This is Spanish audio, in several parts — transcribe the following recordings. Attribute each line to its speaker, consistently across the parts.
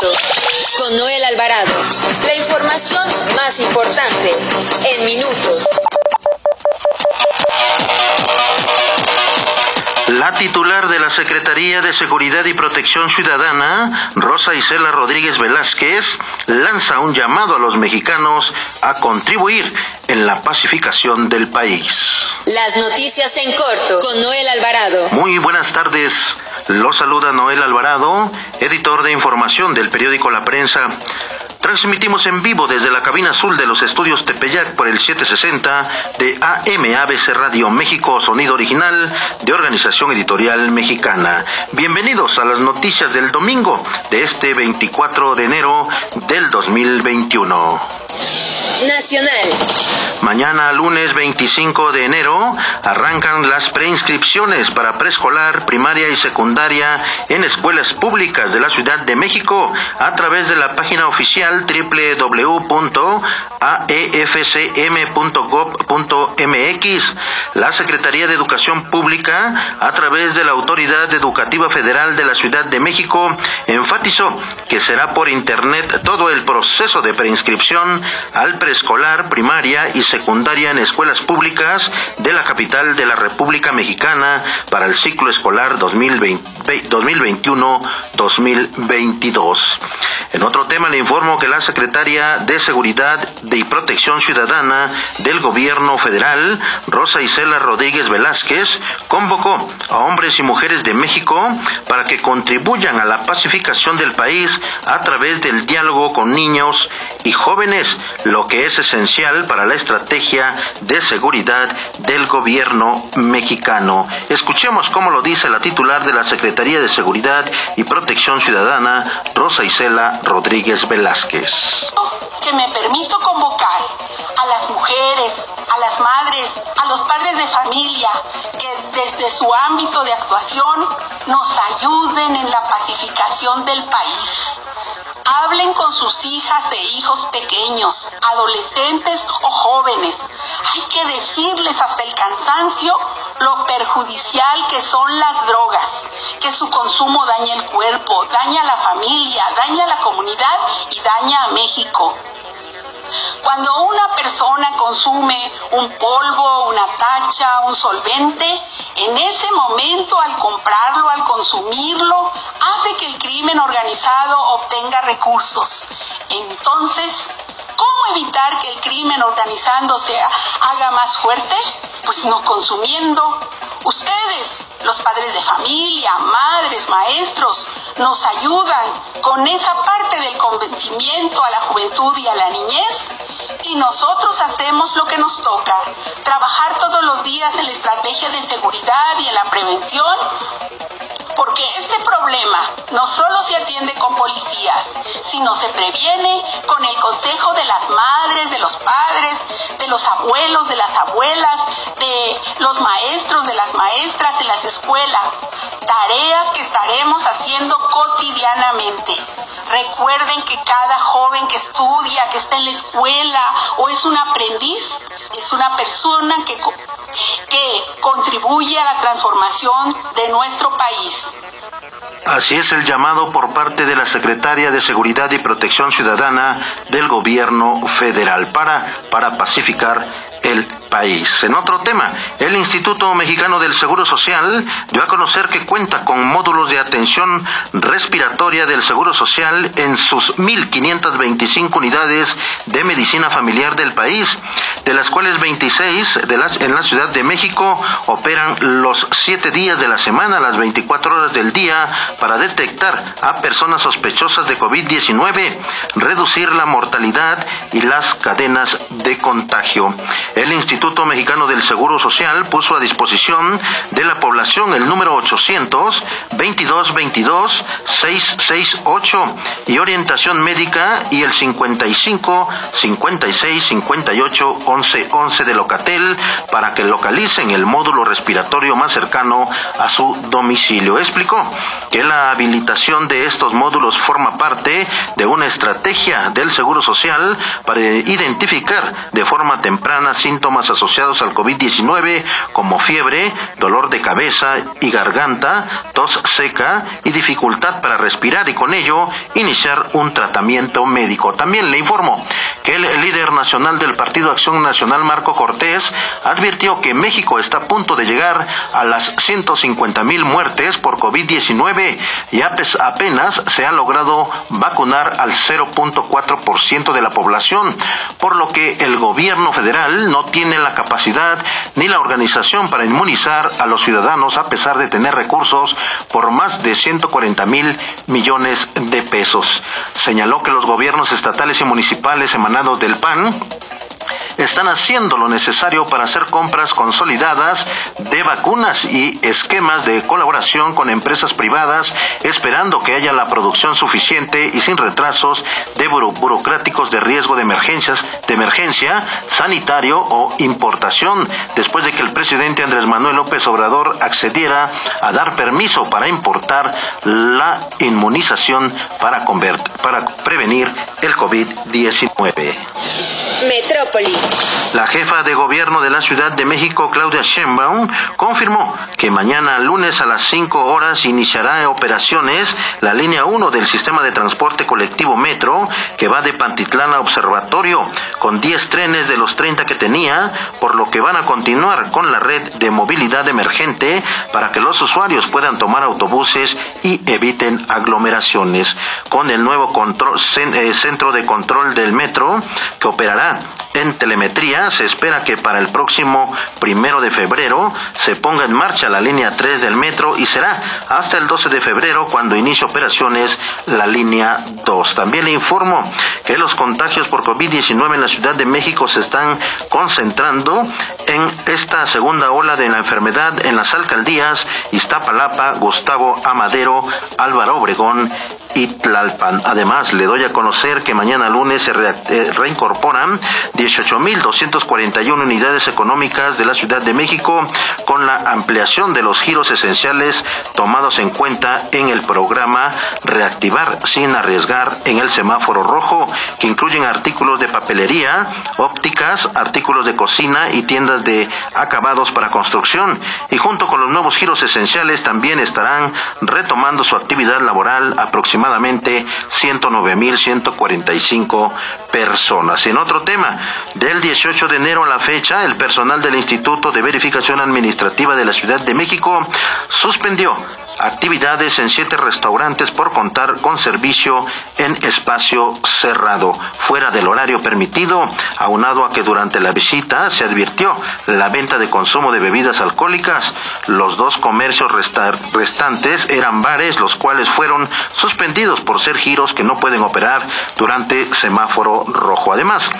Speaker 1: con Noel Alvarado. La información más importante en minutos.
Speaker 2: La titular de la Secretaría de Seguridad y Protección Ciudadana, Rosa Isela Rodríguez Velázquez, lanza un llamado a los mexicanos a contribuir en la pacificación del país.
Speaker 1: Las noticias en corto con Noel Alvarado.
Speaker 2: Muy buenas tardes. Lo saluda Noel Alvarado, editor de información del periódico La Prensa. Transmitimos en vivo desde la cabina azul de los estudios Tepeyac por el 760 de AM ABC Radio México, sonido original de Organización Editorial Mexicana. Bienvenidos a las noticias del domingo de este 24 de enero del 2021.
Speaker 1: Nacional.
Speaker 2: Mañana, lunes 25 de enero, arrancan las preinscripciones para preescolar, primaria y secundaria en escuelas públicas de la Ciudad de México a través de la página oficial www.aefcm.gov.mx. La Secretaría de Educación Pública, a través de la Autoridad Educativa Federal de la Ciudad de México, enfatizó que será por Internet todo el proceso de preinscripción al preescolar escolar, primaria y secundaria en escuelas públicas de la capital de la República Mexicana para el ciclo escolar 2021-2022. En otro tema le informo que la secretaria de Seguridad y Protección Ciudadana del Gobierno Federal, Rosa Isela Rodríguez Velázquez, convocó a hombres y mujeres de México para que contribuyan a la pacificación del país a través del diálogo con niños y jóvenes, lo que es esencial para la estrategia de seguridad del gobierno mexicano. Escuchemos cómo lo dice la titular de la Secretaría de Seguridad y Protección Ciudadana, Rosa Isela Rodríguez Velázquez.
Speaker 3: Que me permito convocar a las mujeres, a las madres, a los padres de familia, que desde su ámbito de actuación nos ayuden en la pacificación del país Hablen con sus hijas e hijos pequeños, adolescentes o jóvenes. Hay que decirles hasta el cansancio lo perjudicial que son las drogas, que su consumo daña el cuerpo, daña a la familia, daña a la comunidad y daña a México. Cuando una persona consume un polvo, una tacha, un solvente, en ese momento al comprarlo, al consumirlo, hace que el crimen organizado obtenga recursos. Entonces, ¿cómo evitar que el crimen organizando se haga más fuerte? Pues no consumiendo. Ustedes, los padres de familia, madres, maestros, nos ayudan con esa parte del convencimiento a la juventud y a la niñez y nosotros hacemos lo que nos toca, trabajar todos los días en la estrategia de seguridad y en la prevención porque este problema no solo se atiende con policías, sino se previene con el consejo de las madres, de los padres, de los abuelos, de las abuelas, de los maestros, de las maestras en las escuelas. Tareas que estaremos haciendo cotidianamente. Recuerden que cada joven que estudia, que está en la escuela o es un aprendiz, es una persona que que contribuye a la transformación de nuestro país.
Speaker 2: Así es el llamado por parte de la Secretaria de Seguridad y Protección Ciudadana del Gobierno Federal para, para pacificar el país. En otro tema, el Instituto Mexicano del Seguro Social dio a conocer que cuenta con módulos de atención respiratoria del Seguro Social en sus 1.525 unidades de medicina familiar del país, de las cuales 26 de las, en la Ciudad de México operan los 7 días de la semana, las 24 horas del día, para detectar a personas sospechosas de COVID-19, reducir la mortalidad y las cadenas de contagio. El Instituto Instituto Mexicano del Seguro Social puso a disposición de la población el número 800 2222 668 y orientación médica y el 55 56 58 11 11 de Locatel para que localicen el módulo respiratorio más cercano a su domicilio. Explicó que la habilitación de estos módulos forma parte de una estrategia del Seguro Social para identificar de forma temprana síntomas asociados al COVID-19 como fiebre, dolor de cabeza y garganta, tos seca y dificultad para respirar y con ello iniciar un tratamiento médico. También le informo que el líder nacional del Partido Acción Nacional, Marco Cortés, advirtió que México está a punto de llegar a las 150 mil muertes por COVID-19 y apenas se ha logrado vacunar al 0.4% de la población, por lo que el gobierno federal no tiene la capacidad ni la organización para inmunizar a los ciudadanos a pesar de tener recursos por más de 140 mil millones de pesos. Señaló que los gobiernos estatales y municipales emanados del PAN están haciendo lo necesario para hacer compras consolidadas de vacunas y esquemas de colaboración con empresas privadas, esperando que haya la producción suficiente y sin retrasos de burocráticos de riesgo de emergencias, de emergencia, sanitario o importación, después de que el presidente Andrés Manuel López Obrador accediera a dar permiso para importar la inmunización para, para prevenir el COVID-19.
Speaker 1: Metrópoli.
Speaker 2: La jefa de gobierno de la Ciudad de México, Claudia Sheinbaum, confirmó que mañana lunes a las 5 horas iniciará operaciones la línea 1 del sistema de transporte colectivo Metro, que va de Pantitlán a Observatorio, con 10 trenes de los 30 que tenía, por lo que van a continuar con la red de movilidad emergente para que los usuarios puedan tomar autobuses y eviten aglomeraciones. Con el nuevo control, eh, centro de control del metro, que operará Está en telemetría. Se espera que para el próximo primero de febrero se ponga en marcha la línea 3 del metro y será hasta el 12 de febrero cuando inicie operaciones la línea 2. También le informo que los contagios por COVID-19 en la Ciudad de México se están concentrando en esta segunda ola de la enfermedad en las alcaldías Iztapalapa, Gustavo Amadero, Álvaro Obregón y Tlalpan. Además, le doy a conocer que mañana lunes se eh, reincorporan 18.241 unidades económicas de la Ciudad de México con la ampliación de los giros esenciales tomados en cuenta en el programa Reactivar sin arriesgar en el semáforo rojo, que incluyen artículos de papelería, ópticas, artículos de cocina y tiendas de acabados para construcción. Y junto con los nuevos giros esenciales también estarán retomando su actividad laboral aproximadamente aproximadamente 109.145 personas. En otro tema, del 18 de enero a la fecha, el personal del Instituto de Verificación Administrativa de la Ciudad de México suspendió actividades en siete restaurantes por contar con servicio en espacio cerrado, fuera del horario permitido, aunado a que durante la visita se advirtió la venta de consumo de bebidas alcohólicas. Los dos comercios restantes eran bares, los cuales fueron suspendidos por ser giros que no pueden operar durante semáforo rojo. Además,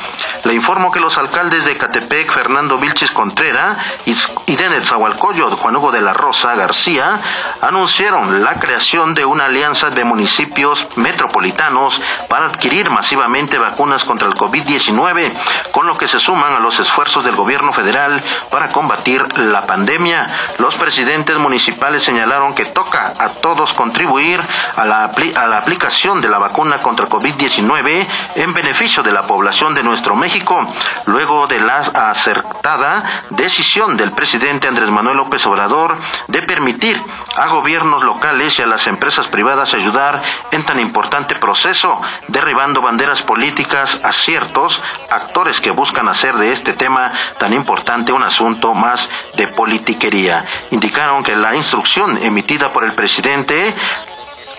Speaker 2: le informo que los alcaldes de Catepec, Fernando Vilchis Contrera y de Netzahualcoyot, Juan Hugo de la Rosa García, anunciaron la creación de una alianza de municipios metropolitanos para adquirir masivamente vacunas contra el COVID-19, con lo que se suman a los esfuerzos del gobierno federal para combatir la pandemia. Los presidentes municipales señalaron que toca a todos contribuir a la, a la aplicación de la vacuna contra el COVID-19 en beneficio de la población de nuestro México, luego de la acertada decisión del presidente Andrés Manuel López Obrador de permitir a gobierno locales y a las empresas privadas ayudar en tan importante proceso, derribando banderas políticas a ciertos actores que buscan hacer de este tema tan importante un asunto más de politiquería. Indicaron que la instrucción emitida por el presidente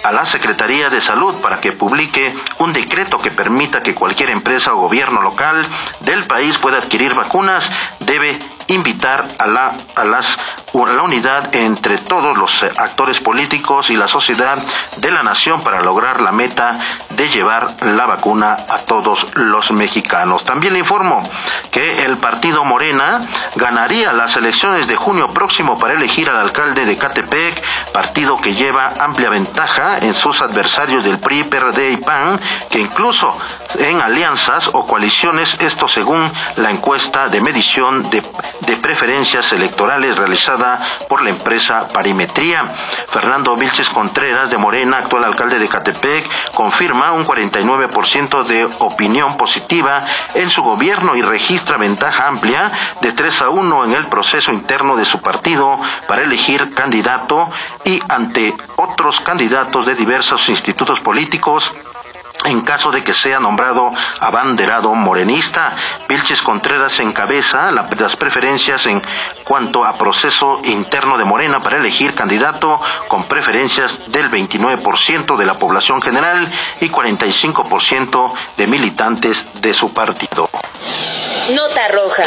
Speaker 2: a la Secretaría de Salud para que publique un decreto que permita que cualquier empresa o gobierno local del país pueda adquirir vacunas debe invitar a la, a las, la unidad entre todos los actores políticos y la sociedad de la nación para lograr la meta de llevar la vacuna a todos los mexicanos. También le informo que el partido Morena ganaría las elecciones de junio próximo para elegir al alcalde de Catepec, partido que lleva amplia ventaja en sus adversarios del PRI, PRD y PAN, que incluso en alianzas o coaliciones, esto según la encuesta de medición de, de preferencias electorales realizada por la empresa Parimetría. Fernando Vilches Contreras de Morena, actual alcalde de Catepec, confirma un 49% de opinión positiva en su gobierno y registra ventaja amplia de 3 a 1 en el proceso interno de su partido para elegir candidato y ante otros candidatos de diversos institutos políticos en caso de que sea nombrado abanderado morenista. Vilches Contreras encabeza las preferencias en cuanto a proceso interno de Morena para elegir candidato con preferencias del 29% de la población general y 45% de militantes de su partido.
Speaker 1: Nota roja.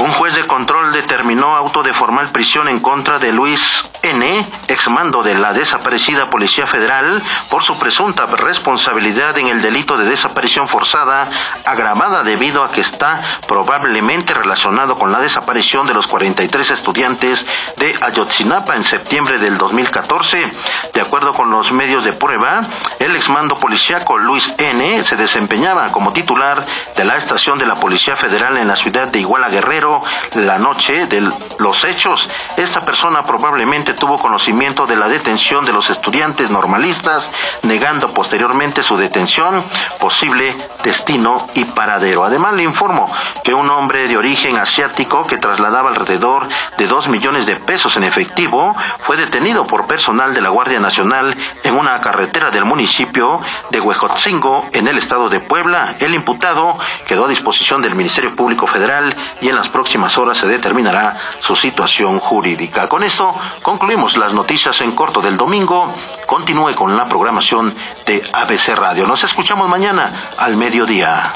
Speaker 2: Un juez de control determinó auto de formal prisión en contra de Luis N., exmando de la desaparecida Policía Federal, por su presunta responsabilidad en el delito de desaparición forzada, agravada debido a que está probablemente relacionado con la desaparición de los 43 estudiantes de Ayotzinapa en septiembre del 2014. De acuerdo con los medios de prueba, el exmando policíaco Luis N. se desempeñaba como titular de la estación de la Policía Federal en la ciudad de Iguala Guerrero la noche de los hechos. Esta persona probablemente tuvo conocimiento de la detención de los estudiantes normalistas, negando posteriormente su detención, posible destino y paradero. Además, le informo que un hombre de origen asiático que trasladaba alrededor de dos millones de pesos en efectivo fue detenido por personal de la Guardia Nacional en una carretera del municipio de Huejotzingo, en el estado de Puebla. El imputado quedó a disposición del Ministerio Público Federal y en las próximas horas se determinará su situación jurídica. Con esto concluimos las noticias en corto del domingo. Continúe con la programación de ABC Radio. Nos escuchamos mañana al mediodía.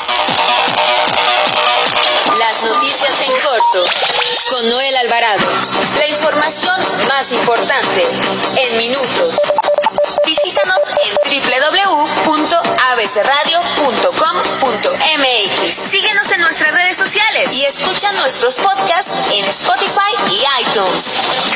Speaker 1: Las noticias en corto con Noel Alvarado. La información más importante en minutos. Www.abcradio.com.mx. Síguenos en nuestras redes sociales y escucha nuestros podcasts en Spotify y iTunes.